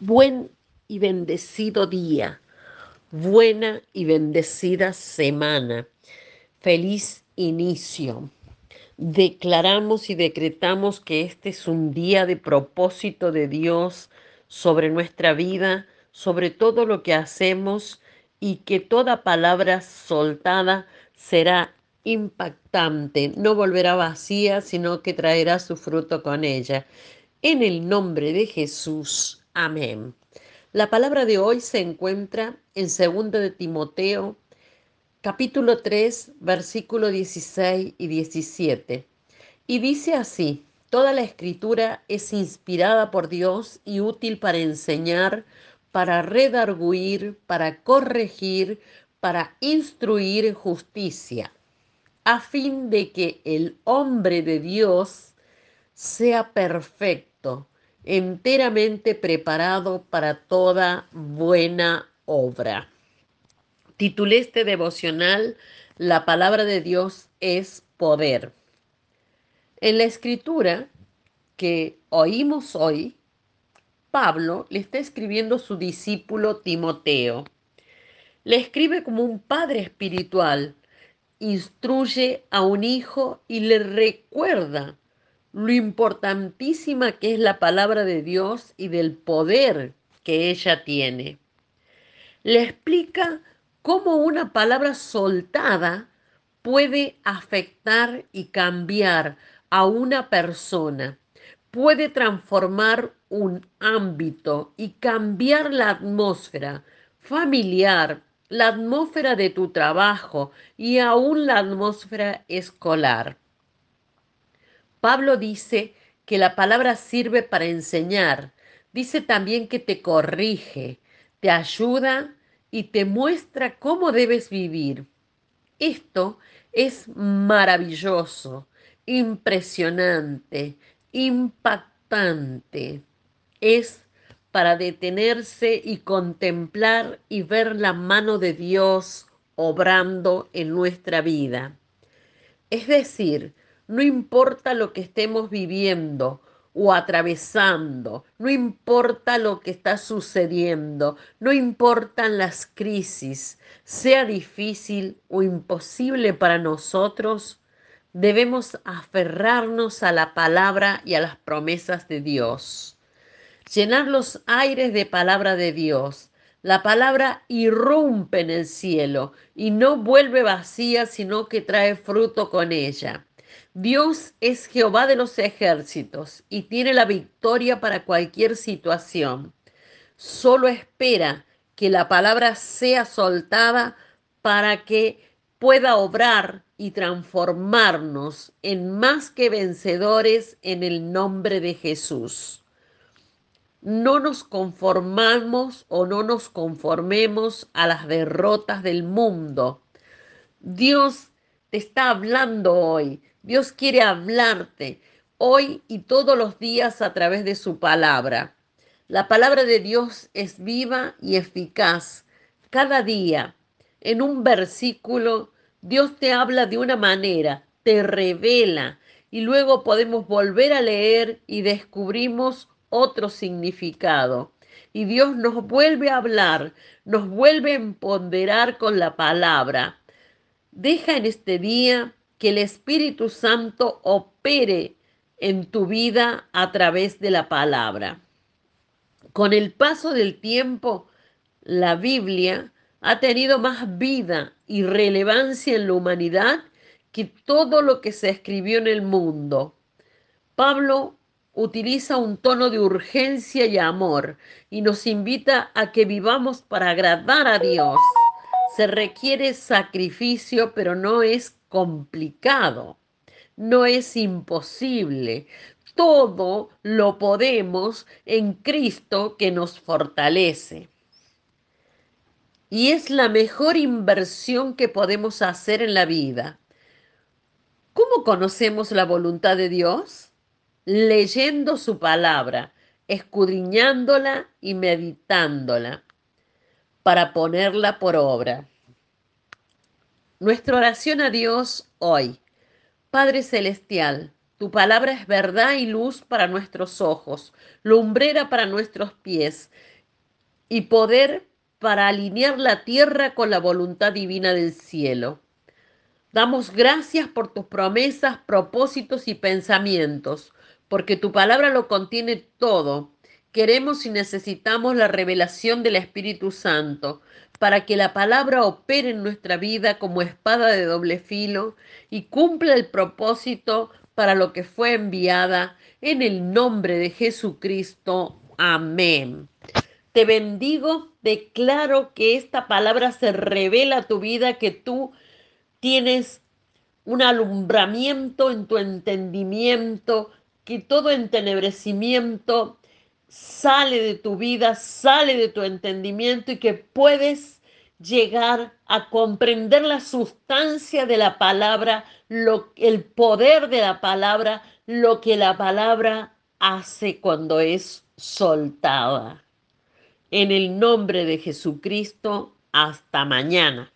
Buen y bendecido día, buena y bendecida semana, feliz inicio. Declaramos y decretamos que este es un día de propósito de Dios sobre nuestra vida, sobre todo lo que hacemos y que toda palabra soltada será impactante, no volverá vacía, sino que traerá su fruto con ella. En el nombre de Jesús. Amén. La palabra de hoy se encuentra en 2 de Timoteo, capítulo 3, versículo 16 y 17. Y dice así, toda la escritura es inspirada por Dios y útil para enseñar, para redarguir, para corregir, para instruir en justicia, a fin de que el hombre de Dios sea perfecto enteramente preparado para toda buena obra. Titulé este devocional La palabra de Dios es poder. En la escritura que oímos hoy, Pablo le está escribiendo a su discípulo Timoteo. Le escribe como un padre espiritual, instruye a un hijo y le recuerda lo importantísima que es la palabra de Dios y del poder que ella tiene. Le explica cómo una palabra soltada puede afectar y cambiar a una persona, puede transformar un ámbito y cambiar la atmósfera familiar, la atmósfera de tu trabajo y aún la atmósfera escolar. Pablo dice que la palabra sirve para enseñar. Dice también que te corrige, te ayuda y te muestra cómo debes vivir. Esto es maravilloso, impresionante, impactante. Es para detenerse y contemplar y ver la mano de Dios obrando en nuestra vida. Es decir, no importa lo que estemos viviendo o atravesando, no importa lo que está sucediendo, no importan las crisis, sea difícil o imposible para nosotros, debemos aferrarnos a la palabra y a las promesas de Dios. Llenar los aires de palabra de Dios. La palabra irrumpe en el cielo y no vuelve vacía, sino que trae fruto con ella. Dios es Jehová de los ejércitos y tiene la victoria para cualquier situación. Solo espera que la palabra sea soltada para que pueda obrar y transformarnos en más que vencedores en el nombre de Jesús. No nos conformamos o no nos conformemos a las derrotas del mundo. Dios te está hablando hoy Dios quiere hablarte hoy y todos los días a través de su palabra. La palabra de Dios es viva y eficaz. Cada día, en un versículo, Dios te habla de una manera, te revela y luego podemos volver a leer y descubrimos otro significado. Y Dios nos vuelve a hablar, nos vuelve a empoderar con la palabra. Deja en este día que el Espíritu Santo opere en tu vida a través de la palabra. Con el paso del tiempo, la Biblia ha tenido más vida y relevancia en la humanidad que todo lo que se escribió en el mundo. Pablo utiliza un tono de urgencia y amor y nos invita a que vivamos para agradar a Dios. Se requiere sacrificio, pero no es complicado, no es imposible. Todo lo podemos en Cristo que nos fortalece. Y es la mejor inversión que podemos hacer en la vida. ¿Cómo conocemos la voluntad de Dios? Leyendo su palabra, escudriñándola y meditándola para ponerla por obra. Nuestra oración a Dios hoy. Padre Celestial, Tu palabra es verdad y luz para nuestros ojos, lumbrera para nuestros pies y poder para alinear la tierra con la voluntad divina del cielo. Damos gracias por tus promesas, propósitos y pensamientos, porque tu palabra lo contiene todo. Queremos y necesitamos la revelación del Espíritu Santo para que la palabra opere en nuestra vida como espada de doble filo y cumpla el propósito para lo que fue enviada en el nombre de Jesucristo. Amén. Te bendigo, declaro que esta palabra se revela a tu vida, que tú tienes un alumbramiento en tu entendimiento, que todo entenebrecimiento sale de tu vida, sale de tu entendimiento y que puedes llegar a comprender la sustancia de la palabra, lo, el poder de la palabra, lo que la palabra hace cuando es soltada. En el nombre de Jesucristo, hasta mañana.